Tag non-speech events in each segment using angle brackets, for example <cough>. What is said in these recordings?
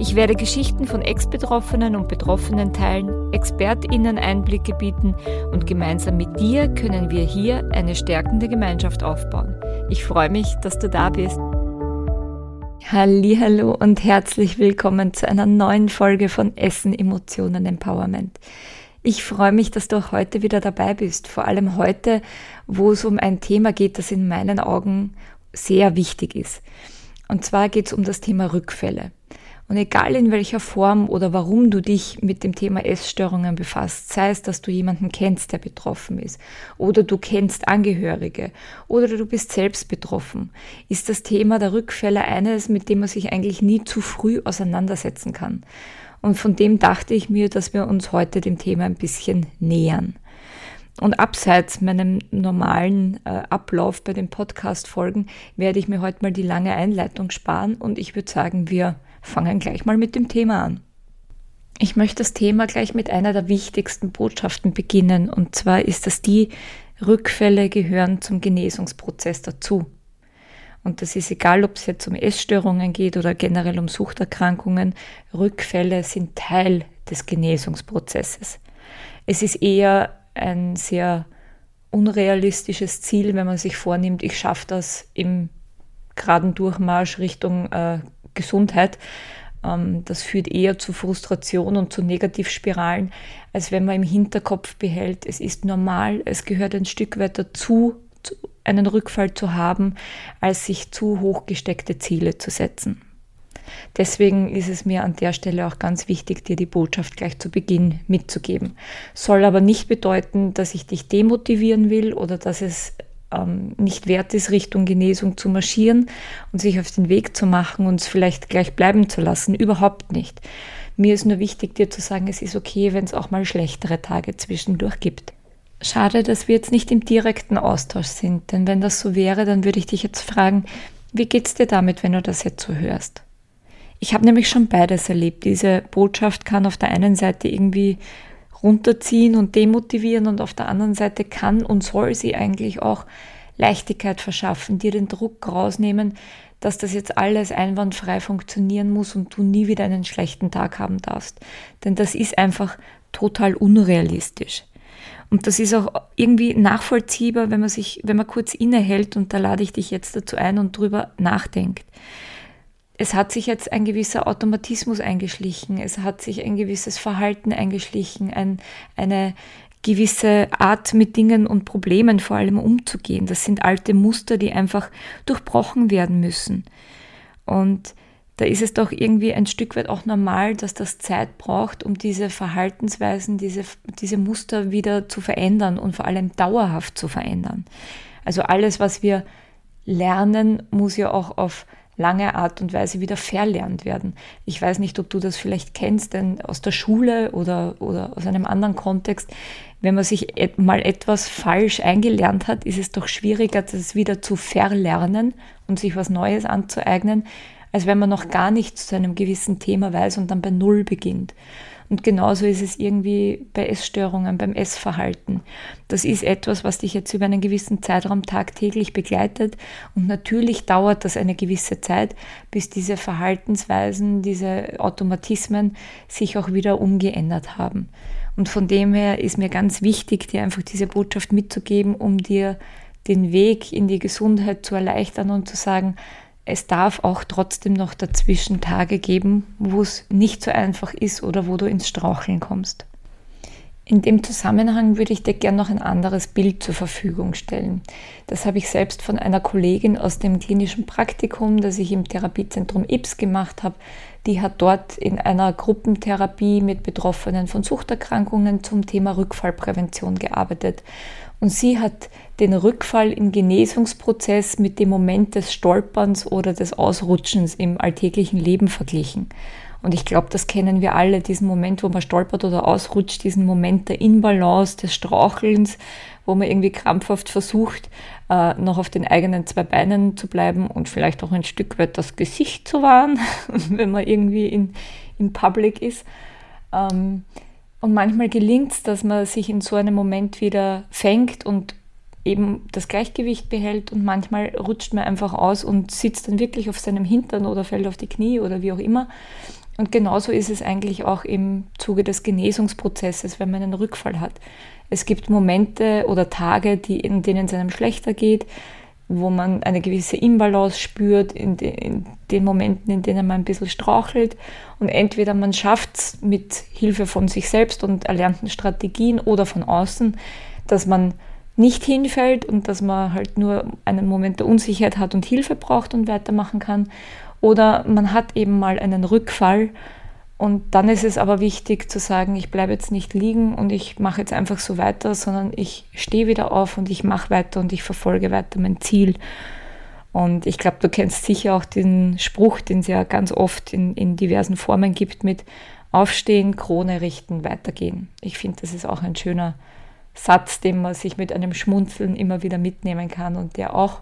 Ich werde Geschichten von Ex-Betroffenen und Betroffenen teilen, ExpertInnen Einblicke bieten und gemeinsam mit dir können wir hier eine stärkende Gemeinschaft aufbauen. Ich freue mich, dass du da bist. Hallo und herzlich willkommen zu einer neuen Folge von Essen, Emotionen, Empowerment. Ich freue mich, dass du auch heute wieder dabei bist. Vor allem heute, wo es um ein Thema geht, das in meinen Augen sehr wichtig ist. Und zwar geht es um das Thema Rückfälle. Und egal in welcher Form oder warum du dich mit dem Thema Essstörungen befasst, sei es, dass du jemanden kennst, der betroffen ist, oder du kennst Angehörige, oder du bist selbst betroffen, ist das Thema der Rückfälle eines, mit dem man sich eigentlich nie zu früh auseinandersetzen kann. Und von dem dachte ich mir, dass wir uns heute dem Thema ein bisschen nähern. Und abseits meinem normalen äh, Ablauf bei den Podcast-Folgen werde ich mir heute mal die lange Einleitung sparen und ich würde sagen, wir fangen gleich mal mit dem Thema an. Ich möchte das Thema gleich mit einer der wichtigsten Botschaften beginnen und zwar ist das die, Rückfälle gehören zum Genesungsprozess dazu. Und das ist egal, ob es jetzt um Essstörungen geht oder generell um Suchterkrankungen. Rückfälle sind Teil des Genesungsprozesses. Es ist eher ein sehr unrealistisches Ziel, wenn man sich vornimmt, ich schaffe das im geraden Durchmarsch Richtung äh, Gesundheit. Ähm, das führt eher zu Frustration und zu Negativspiralen, als wenn man im Hinterkopf behält, es ist normal, es gehört ein Stück weit dazu, einen Rückfall zu haben, als sich zu hoch gesteckte Ziele zu setzen. Deswegen ist es mir an der Stelle auch ganz wichtig, dir die Botschaft gleich zu Beginn mitzugeben. Soll aber nicht bedeuten, dass ich dich demotivieren will oder dass es ähm, nicht wert ist, Richtung Genesung zu marschieren und sich auf den Weg zu machen und es vielleicht gleich bleiben zu lassen. Überhaupt nicht. Mir ist nur wichtig, dir zu sagen, es ist okay, wenn es auch mal schlechtere Tage zwischendurch gibt. Schade, dass wir jetzt nicht im direkten Austausch sind, denn wenn das so wäre, dann würde ich dich jetzt fragen, wie geht's dir damit, wenn du das jetzt so hörst? Ich habe nämlich schon beides erlebt. Diese Botschaft kann auf der einen Seite irgendwie runterziehen und demotivieren und auf der anderen Seite kann und soll sie eigentlich auch Leichtigkeit verschaffen, dir den Druck rausnehmen, dass das jetzt alles einwandfrei funktionieren muss und du nie wieder einen schlechten Tag haben darfst. Denn das ist einfach total unrealistisch. Und das ist auch irgendwie nachvollziehbar, wenn man sich, wenn man kurz innehält und da lade ich dich jetzt dazu ein und drüber nachdenkt. Es hat sich jetzt ein gewisser Automatismus eingeschlichen, es hat sich ein gewisses Verhalten eingeschlichen, ein, eine gewisse Art mit Dingen und Problemen vor allem umzugehen. Das sind alte Muster, die einfach durchbrochen werden müssen. Und da ist es doch irgendwie ein Stück weit auch normal, dass das Zeit braucht, um diese Verhaltensweisen, diese, diese Muster wieder zu verändern und vor allem dauerhaft zu verändern. Also alles, was wir lernen, muss ja auch auf lange Art und Weise wieder verlernt werden. Ich weiß nicht, ob du das vielleicht kennst, denn aus der Schule oder, oder aus einem anderen Kontext, wenn man sich mal etwas falsch eingelernt hat, ist es doch schwieriger, das wieder zu verlernen und sich was Neues anzueignen, als wenn man noch gar nichts zu einem gewissen Thema weiß und dann bei Null beginnt. Und genauso ist es irgendwie bei Essstörungen, beim Essverhalten. Das ist etwas, was dich jetzt über einen gewissen Zeitraum tagtäglich begleitet. Und natürlich dauert das eine gewisse Zeit, bis diese Verhaltensweisen, diese Automatismen sich auch wieder umgeändert haben. Und von dem her ist mir ganz wichtig, dir einfach diese Botschaft mitzugeben, um dir den Weg in die Gesundheit zu erleichtern und zu sagen, es darf auch trotzdem noch dazwischen Tage geben, wo es nicht so einfach ist oder wo du ins Straucheln kommst. In dem Zusammenhang würde ich dir gerne noch ein anderes Bild zur Verfügung stellen. Das habe ich selbst von einer Kollegin aus dem klinischen Praktikum, das ich im Therapiezentrum IPS gemacht habe. Die hat dort in einer Gruppentherapie mit Betroffenen von Suchterkrankungen zum Thema Rückfallprävention gearbeitet. Und sie hat den Rückfall im Genesungsprozess mit dem Moment des Stolperns oder des Ausrutschens im alltäglichen Leben verglichen. Und ich glaube, das kennen wir alle, diesen Moment, wo man stolpert oder ausrutscht, diesen Moment der Inbalance, des Strauchelns, wo man irgendwie krampfhaft versucht, äh, noch auf den eigenen zwei Beinen zu bleiben und vielleicht auch ein Stück weit das Gesicht zu wahren, <laughs> wenn man irgendwie in, in Public ist. Ähm, und manchmal gelingt es, dass man sich in so einem Moment wieder fängt und eben das Gleichgewicht behält und manchmal rutscht man einfach aus und sitzt dann wirklich auf seinem Hintern oder fällt auf die Knie oder wie auch immer. Und genauso ist es eigentlich auch im Zuge des Genesungsprozesses, wenn man einen Rückfall hat. Es gibt Momente oder Tage, die, in denen es einem schlechter geht, wo man eine gewisse Imbalance spürt, in, de, in den Momenten, in denen man ein bisschen strauchelt. Und entweder man schafft es mit Hilfe von sich selbst und erlernten Strategien oder von außen, dass man nicht hinfällt und dass man halt nur einen Moment der Unsicherheit hat und Hilfe braucht und weitermachen kann. Oder man hat eben mal einen Rückfall und dann ist es aber wichtig zu sagen, ich bleibe jetzt nicht liegen und ich mache jetzt einfach so weiter, sondern ich stehe wieder auf und ich mache weiter und ich verfolge weiter mein Ziel. Und ich glaube, du kennst sicher auch den Spruch, den es ja ganz oft in, in diversen Formen gibt mit Aufstehen, Krone richten, weitergehen. Ich finde, das ist auch ein schöner Satz, den man sich mit einem Schmunzeln immer wieder mitnehmen kann und der auch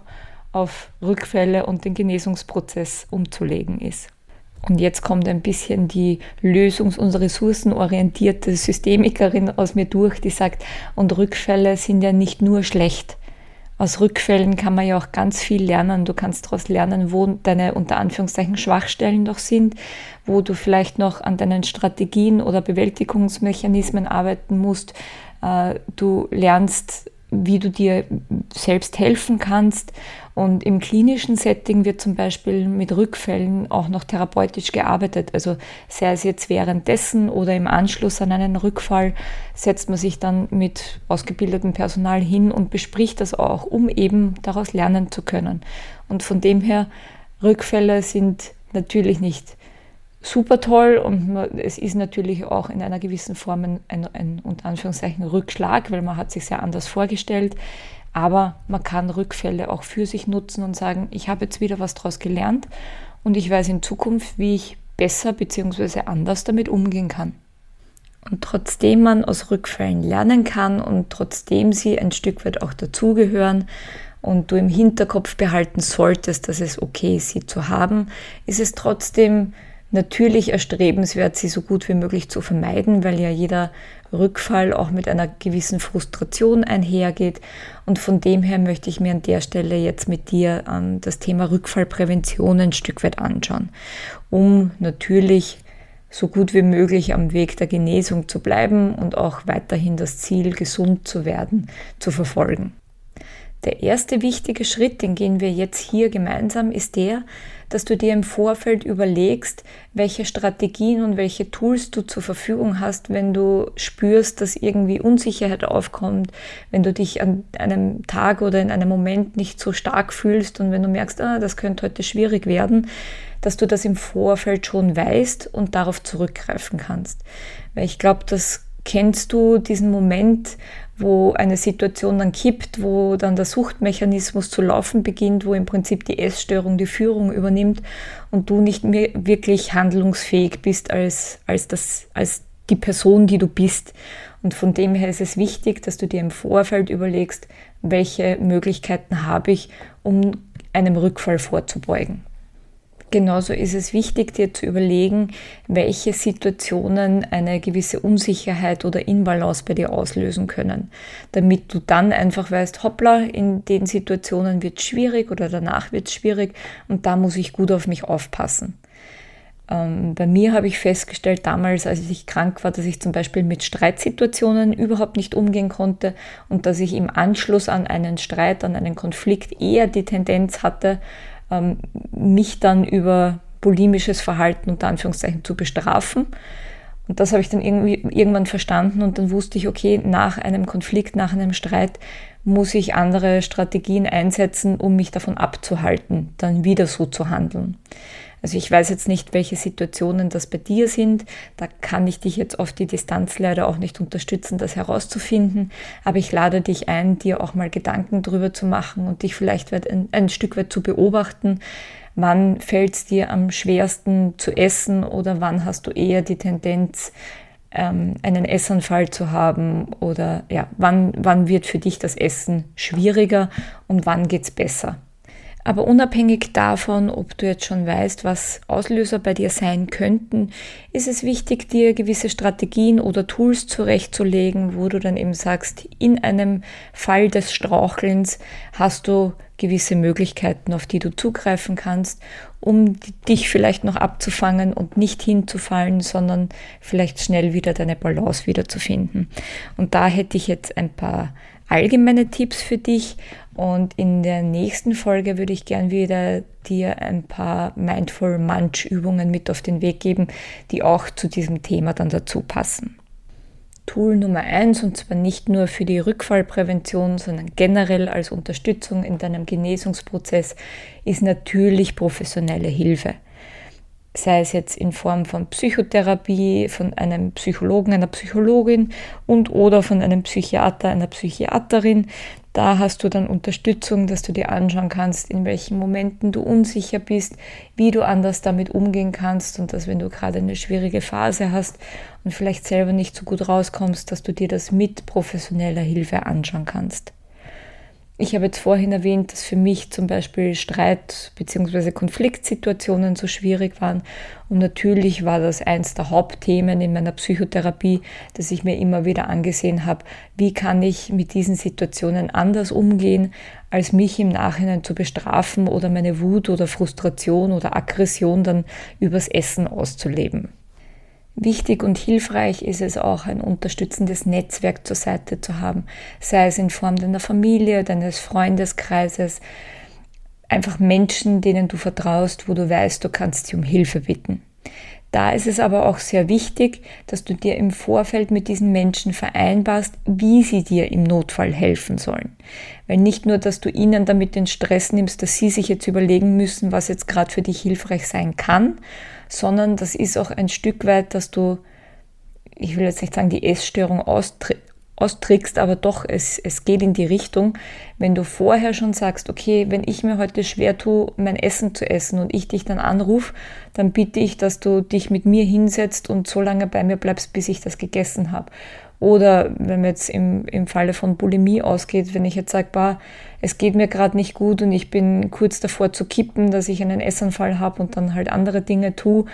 auf Rückfälle und den Genesungsprozess umzulegen ist. Und jetzt kommt ein bisschen die lösungs- und ressourcenorientierte Systemikerin aus mir durch, die sagt, und Rückfälle sind ja nicht nur schlecht. Aus Rückfällen kann man ja auch ganz viel lernen. Du kannst daraus lernen, wo deine unter Anführungszeichen Schwachstellen noch sind, wo du vielleicht noch an deinen Strategien oder Bewältigungsmechanismen arbeiten musst. Äh, du lernst, wie du dir selbst helfen kannst und im klinischen Setting wird zum Beispiel mit Rückfällen auch noch therapeutisch gearbeitet. Also sei es jetzt währenddessen oder im Anschluss an einen Rückfall, setzt man sich dann mit ausgebildetem Personal hin und bespricht das auch, um eben daraus lernen zu können. Und von dem her, Rückfälle sind natürlich nicht super toll und es ist natürlich auch in einer gewissen Form ein, ein, ein unter Anführungszeichen Rückschlag, weil man hat sich sehr anders vorgestellt. Aber man kann Rückfälle auch für sich nutzen und sagen, ich habe jetzt wieder was daraus gelernt und ich weiß in Zukunft, wie ich besser bzw. anders damit umgehen kann. Und trotzdem man aus Rückfällen lernen kann und trotzdem sie ein Stück weit auch dazugehören und du im Hinterkopf behalten solltest, dass es okay ist, sie zu haben, ist es trotzdem natürlich erstrebenswert, sie so gut wie möglich zu vermeiden, weil ja jeder Rückfall auch mit einer gewissen Frustration einhergeht. Und von dem her möchte ich mir an der Stelle jetzt mit dir ähm, das Thema Rückfallprävention ein Stück weit anschauen, um natürlich so gut wie möglich am Weg der Genesung zu bleiben und auch weiterhin das Ziel, gesund zu werden, zu verfolgen. Der erste wichtige Schritt, den gehen wir jetzt hier gemeinsam, ist der, dass du dir im Vorfeld überlegst, welche Strategien und welche Tools du zur Verfügung hast, wenn du spürst, dass irgendwie Unsicherheit aufkommt, wenn du dich an einem Tag oder in einem Moment nicht so stark fühlst und wenn du merkst, ah, das könnte heute schwierig werden, dass du das im Vorfeld schon weißt und darauf zurückgreifen kannst. Weil ich glaube, das kennst du diesen Moment, wo eine Situation dann kippt, wo dann der Suchtmechanismus zu laufen beginnt, wo im Prinzip die Essstörung die Führung übernimmt und du nicht mehr wirklich handlungsfähig bist als, als, das, als die Person, die du bist. Und von dem her ist es wichtig, dass du dir im Vorfeld überlegst, welche Möglichkeiten habe ich, um einem Rückfall vorzubeugen. Genauso ist es wichtig, dir zu überlegen, welche Situationen eine gewisse Unsicherheit oder Inbalance bei dir auslösen können, damit du dann einfach weißt, hoppla, in den Situationen wird es schwierig oder danach wird es schwierig und da muss ich gut auf mich aufpassen. Ähm, bei mir habe ich festgestellt damals, als ich krank war, dass ich zum Beispiel mit Streitsituationen überhaupt nicht umgehen konnte und dass ich im Anschluss an einen Streit, an einen Konflikt eher die Tendenz hatte, ähm, mich dann über bulimisches Verhalten unter Anführungszeichen zu bestrafen. Und das habe ich dann irgendwie irgendwann verstanden und dann wusste ich, okay, nach einem Konflikt, nach einem Streit muss ich andere Strategien einsetzen, um mich davon abzuhalten, dann wieder so zu handeln. Also ich weiß jetzt nicht, welche Situationen das bei dir sind. Da kann ich dich jetzt auf die Distanz leider auch nicht unterstützen, das herauszufinden. Aber ich lade dich ein, dir auch mal Gedanken drüber zu machen und dich vielleicht ein, ein Stück weit zu beobachten. Wann fällt es dir am schwersten zu essen oder wann hast du eher die Tendenz, ähm, einen Essanfall zu haben oder ja, wann, wann wird für dich das Essen schwieriger und wann geht es besser. Aber unabhängig davon, ob du jetzt schon weißt, was Auslöser bei dir sein könnten, ist es wichtig, dir gewisse Strategien oder Tools zurechtzulegen, wo du dann eben sagst, in einem Fall des Strauchelns hast du gewisse Möglichkeiten, auf die du zugreifen kannst, um dich vielleicht noch abzufangen und nicht hinzufallen, sondern vielleicht schnell wieder deine Balance wiederzufinden. Und da hätte ich jetzt ein paar allgemeine Tipps für dich und in der nächsten Folge würde ich gern wieder dir ein paar Mindful Munch Übungen mit auf den Weg geben, die auch zu diesem Thema dann dazu passen. Tool Nummer eins und zwar nicht nur für die Rückfallprävention, sondern generell als Unterstützung in deinem Genesungsprozess ist natürlich professionelle Hilfe sei es jetzt in Form von Psychotherapie, von einem Psychologen, einer Psychologin und oder von einem Psychiater, einer Psychiaterin. Da hast du dann Unterstützung, dass du dir anschauen kannst, in welchen Momenten du unsicher bist, wie du anders damit umgehen kannst und dass wenn du gerade eine schwierige Phase hast und vielleicht selber nicht so gut rauskommst, dass du dir das mit professioneller Hilfe anschauen kannst. Ich habe jetzt vorhin erwähnt, dass für mich zum Beispiel Streit- bzw. Konfliktsituationen so schwierig waren. Und natürlich war das eins der Hauptthemen in meiner Psychotherapie, dass ich mir immer wieder angesehen habe, wie kann ich mit diesen Situationen anders umgehen, als mich im Nachhinein zu bestrafen oder meine Wut oder Frustration oder Aggression dann übers Essen auszuleben. Wichtig und hilfreich ist es auch, ein unterstützendes Netzwerk zur Seite zu haben, sei es in Form deiner Familie, deines Freundeskreises, einfach Menschen, denen du vertraust, wo du weißt, du kannst sie um Hilfe bitten. Da ist es aber auch sehr wichtig, dass du dir im Vorfeld mit diesen Menschen vereinbarst, wie sie dir im Notfall helfen sollen. Weil nicht nur, dass du ihnen damit den Stress nimmst, dass sie sich jetzt überlegen müssen, was jetzt gerade für dich hilfreich sein kann, sondern das ist auch ein Stück weit, dass du, ich will jetzt nicht sagen, die Essstörung austrickst, aber doch, es, es geht in die Richtung, wenn du vorher schon sagst, okay, wenn ich mir heute schwer tue, mein Essen zu essen und ich dich dann anrufe, dann bitte ich, dass du dich mit mir hinsetzt und so lange bei mir bleibst, bis ich das gegessen habe. Oder wenn man jetzt im, im Falle von Bulimie ausgeht, wenn ich jetzt sage, bah, es geht mir gerade nicht gut und ich bin kurz davor zu kippen, dass ich einen Essanfall habe und dann halt andere Dinge tue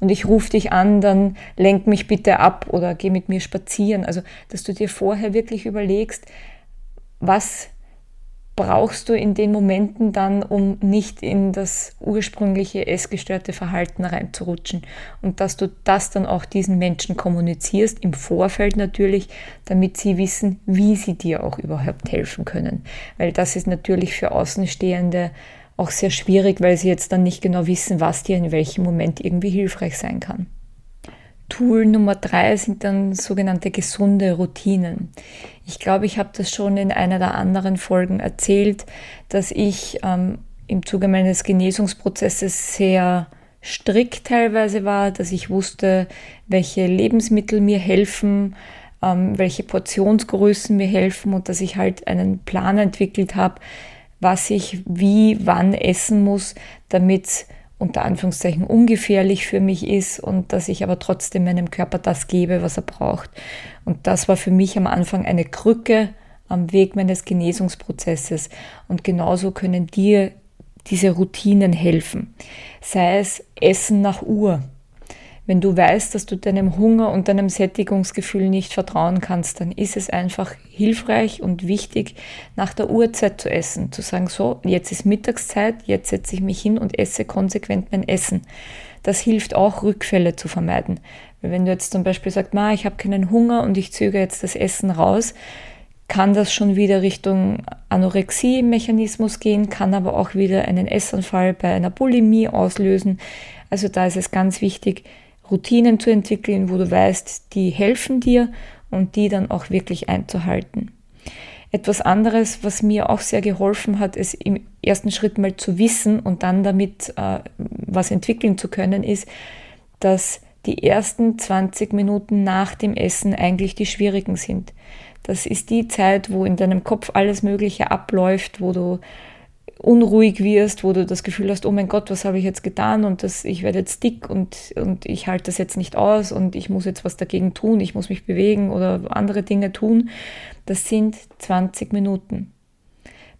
und ich rufe dich an, dann lenk mich bitte ab oder geh mit mir spazieren. Also, dass du dir vorher wirklich überlegst, was brauchst du in den Momenten dann, um nicht in das ursprüngliche essgestörte Verhalten reinzurutschen. Und dass du das dann auch diesen Menschen kommunizierst, im Vorfeld natürlich, damit sie wissen, wie sie dir auch überhaupt helfen können. Weil das ist natürlich für Außenstehende auch sehr schwierig, weil sie jetzt dann nicht genau wissen, was dir in welchem Moment irgendwie hilfreich sein kann. Tool Nummer drei sind dann sogenannte gesunde Routinen. Ich glaube, ich habe das schon in einer der anderen Folgen erzählt, dass ich ähm, im Zuge meines Genesungsprozesses sehr strikt teilweise war, dass ich wusste, welche Lebensmittel mir helfen, ähm, welche Portionsgrößen mir helfen und dass ich halt einen Plan entwickelt habe, was ich wie wann essen muss, damit unter Anführungszeichen ungefährlich für mich ist und dass ich aber trotzdem meinem Körper das gebe, was er braucht. Und das war für mich am Anfang eine Krücke am Weg meines Genesungsprozesses. Und genauso können dir diese Routinen helfen. Sei es Essen nach Uhr. Wenn du weißt, dass du deinem Hunger und deinem Sättigungsgefühl nicht vertrauen kannst, dann ist es einfach hilfreich und wichtig, nach der Uhrzeit zu essen. Zu sagen, so, jetzt ist Mittagszeit, jetzt setze ich mich hin und esse konsequent mein Essen. Das hilft auch, Rückfälle zu vermeiden. Wenn du jetzt zum Beispiel sagst, Ma, ich habe keinen Hunger und ich zögere jetzt das Essen raus, kann das schon wieder Richtung Anorexie-Mechanismus gehen, kann aber auch wieder einen Essanfall bei einer Bulimie auslösen. Also da ist es ganz wichtig, Routinen zu entwickeln, wo du weißt, die helfen dir und die dann auch wirklich einzuhalten. Etwas anderes, was mir auch sehr geholfen hat, ist im ersten Schritt mal zu wissen und dann damit äh, was entwickeln zu können, ist, dass die ersten 20 Minuten nach dem Essen eigentlich die schwierigen sind. Das ist die Zeit, wo in deinem Kopf alles Mögliche abläuft, wo du unruhig wirst, wo du das Gefühl hast, oh mein Gott, was habe ich jetzt getan und das, ich werde jetzt dick und, und ich halte das jetzt nicht aus und ich muss jetzt was dagegen tun, ich muss mich bewegen oder andere Dinge tun. Das sind 20 Minuten.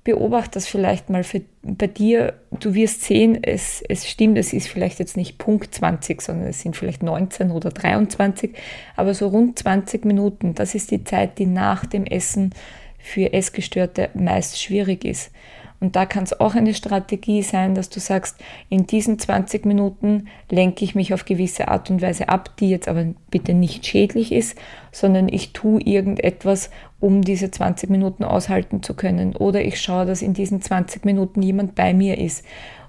Beobachte das vielleicht mal für, bei dir. Du wirst sehen, es, es stimmt, es ist vielleicht jetzt nicht Punkt 20, sondern es sind vielleicht 19 oder 23, aber so rund 20 Minuten, das ist die Zeit, die nach dem Essen für Essgestörte meist schwierig ist. Und da kann es auch eine Strategie sein, dass du sagst, in diesen 20 Minuten lenke ich mich auf gewisse Art und Weise ab, die jetzt aber bitte nicht schädlich ist, sondern ich tue irgendetwas, um diese 20 Minuten aushalten zu können. Oder ich schaue, dass in diesen 20 Minuten jemand bei mir ist.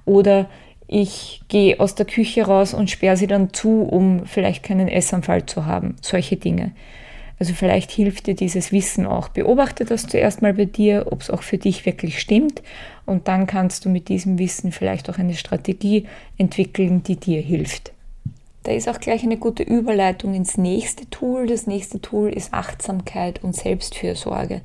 Oder ich gehe aus der Küche raus und sperre sie dann zu, um vielleicht keinen Essanfall zu haben. Solche Dinge. Also vielleicht hilft dir dieses Wissen auch. Beobachte das zuerst mal bei dir, ob es auch für dich wirklich stimmt. Und dann kannst du mit diesem Wissen vielleicht auch eine Strategie entwickeln, die dir hilft. Da ist auch gleich eine gute Überleitung ins nächste Tool. Das nächste Tool ist Achtsamkeit und Selbstfürsorge.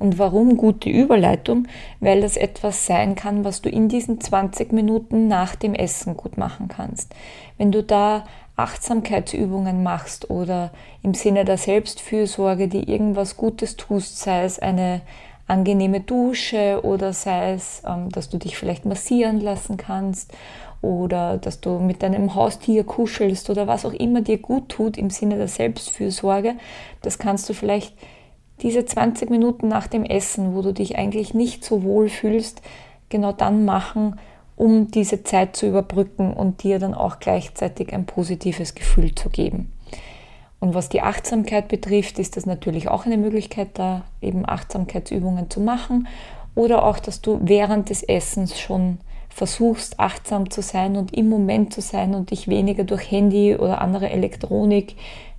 Und warum gute Überleitung? Weil das etwas sein kann, was du in diesen 20 Minuten nach dem Essen gut machen kannst. Wenn du da Achtsamkeitsübungen machst oder im Sinne der Selbstfürsorge, die irgendwas Gutes tust, sei es eine angenehme Dusche oder sei es, ähm, dass du dich vielleicht massieren lassen kannst oder dass du mit deinem Haustier kuschelst oder was auch immer dir gut tut im Sinne der Selbstfürsorge, das kannst du vielleicht diese 20 Minuten nach dem Essen, wo du dich eigentlich nicht so wohl fühlst, genau dann machen, um diese Zeit zu überbrücken und dir dann auch gleichzeitig ein positives Gefühl zu geben. Und was die Achtsamkeit betrifft, ist das natürlich auch eine Möglichkeit, da eben Achtsamkeitsübungen zu machen oder auch, dass du während des Essens schon versuchst, achtsam zu sein und im Moment zu sein und dich weniger durch Handy oder andere Elektronik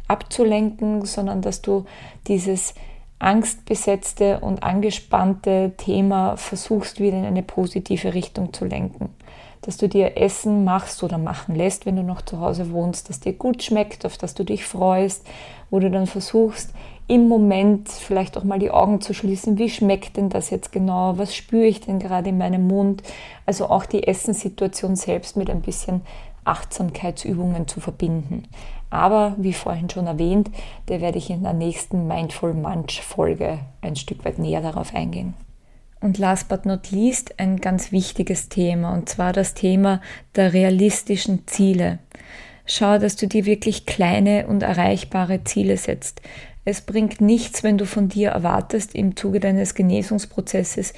abzulenken, sondern dass du dieses angstbesetzte und angespannte Thema versuchst wieder in eine positive Richtung zu lenken. Dass du dir Essen machst oder machen lässt, wenn du noch zu Hause wohnst, das dir gut schmeckt, auf das du dich freust, wo du dann versuchst, im Moment vielleicht auch mal die Augen zu schließen. Wie schmeckt denn das jetzt genau? Was spüre ich denn gerade in meinem Mund? Also auch die Essenssituation selbst mit ein bisschen Achtsamkeitsübungen zu verbinden. Aber wie vorhin schon erwähnt, da werde ich in der nächsten Mindful Munch Folge ein Stück weit näher darauf eingehen. Und last but not least ein ganz wichtiges Thema, und zwar das Thema der realistischen Ziele. Schau, dass du dir wirklich kleine und erreichbare Ziele setzt. Es bringt nichts, wenn du von dir erwartest, im Zuge deines Genesungsprozesses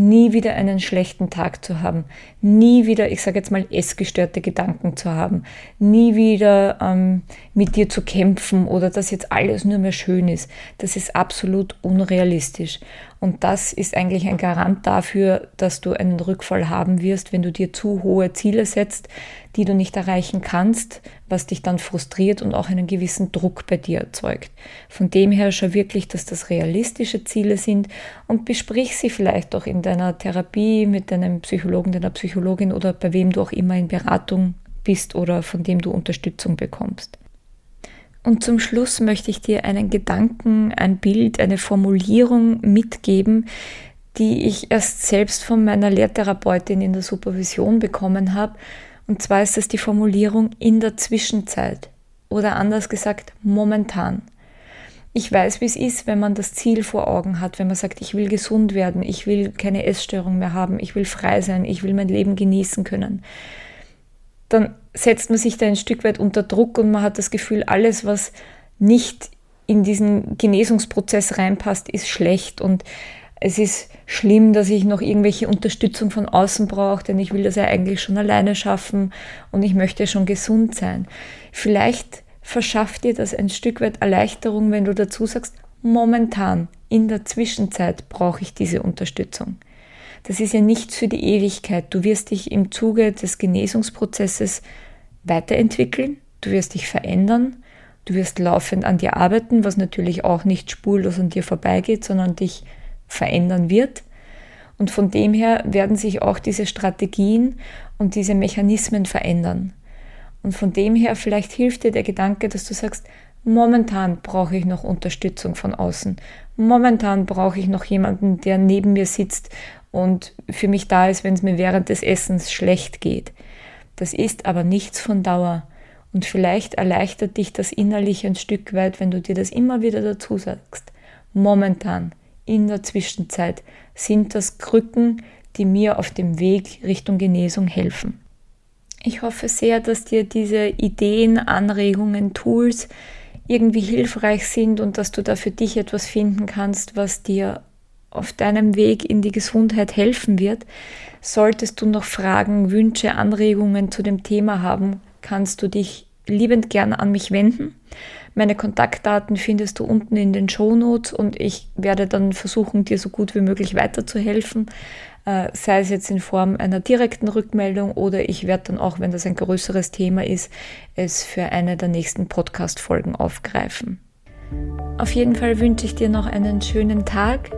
nie wieder einen schlechten Tag zu haben, nie wieder, ich sage jetzt mal, essgestörte Gedanken zu haben, nie wieder ähm, mit dir zu kämpfen oder dass jetzt alles nur mehr schön ist. Das ist absolut unrealistisch. Und das ist eigentlich ein Garant dafür, dass du einen Rückfall haben wirst, wenn du dir zu hohe Ziele setzt, die du nicht erreichen kannst, was dich dann frustriert und auch einen gewissen Druck bei dir erzeugt. Von dem her schau wirklich, dass das realistische Ziele sind und besprich sie vielleicht auch in deiner Therapie mit deinem Psychologen, deiner Psychologin oder bei wem du auch immer in Beratung bist oder von dem du Unterstützung bekommst. Und zum Schluss möchte ich dir einen Gedanken, ein Bild, eine Formulierung mitgeben, die ich erst selbst von meiner Lehrtherapeutin in der Supervision bekommen habe. Und zwar ist es die Formulierung in der Zwischenzeit oder anders gesagt momentan. Ich weiß, wie es ist, wenn man das Ziel vor Augen hat, wenn man sagt, ich will gesund werden, ich will keine Essstörung mehr haben, ich will frei sein, ich will mein Leben genießen können. Dann setzt man sich da ein Stück weit unter Druck und man hat das Gefühl, alles, was nicht in diesen Genesungsprozess reinpasst, ist schlecht und es ist schlimm, dass ich noch irgendwelche Unterstützung von außen brauche, denn ich will das ja eigentlich schon alleine schaffen und ich möchte schon gesund sein. Vielleicht verschafft dir das ein Stück weit Erleichterung, wenn du dazu sagst, momentan, in der Zwischenzeit brauche ich diese Unterstützung. Das ist ja nichts für die Ewigkeit. Du wirst dich im Zuge des Genesungsprozesses weiterentwickeln, du wirst dich verändern, du wirst laufend an dir arbeiten, was natürlich auch nicht spurlos an dir vorbeigeht, sondern dich verändern wird. Und von dem her werden sich auch diese Strategien und diese Mechanismen verändern. Und von dem her vielleicht hilft dir der Gedanke, dass du sagst, momentan brauche ich noch Unterstützung von außen. Momentan brauche ich noch jemanden, der neben mir sitzt und für mich da ist, wenn es mir während des Essens schlecht geht. Das ist aber nichts von Dauer. Und vielleicht erleichtert dich das innerlich ein Stück weit, wenn du dir das immer wieder dazu sagst. Momentan, in der Zwischenzeit, sind das Krücken, die mir auf dem Weg Richtung Genesung helfen. Ich hoffe sehr, dass dir diese Ideen, Anregungen, Tools irgendwie hilfreich sind und dass du da für dich etwas finden kannst, was dir auf deinem Weg in die Gesundheit helfen wird. Solltest du noch Fragen, Wünsche, Anregungen zu dem Thema haben, kannst du dich liebend gern an mich wenden. Meine Kontaktdaten findest du unten in den Show Notes und ich werde dann versuchen, dir so gut wie möglich weiterzuhelfen, äh, sei es jetzt in Form einer direkten Rückmeldung oder ich werde dann auch, wenn das ein größeres Thema ist, es für eine der nächsten Podcast-Folgen aufgreifen. Auf jeden Fall wünsche ich dir noch einen schönen Tag.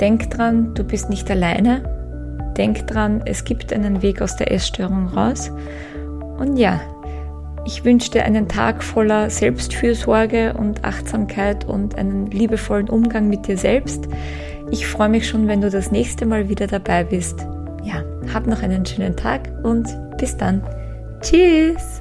Denk dran, du bist nicht alleine. Denk dran, es gibt einen Weg aus der Essstörung raus. Und ja, ich wünsche dir einen Tag voller Selbstfürsorge und Achtsamkeit und einen liebevollen Umgang mit dir selbst. Ich freue mich schon, wenn du das nächste Mal wieder dabei bist. Ja, hab noch einen schönen Tag und bis dann. Tschüss!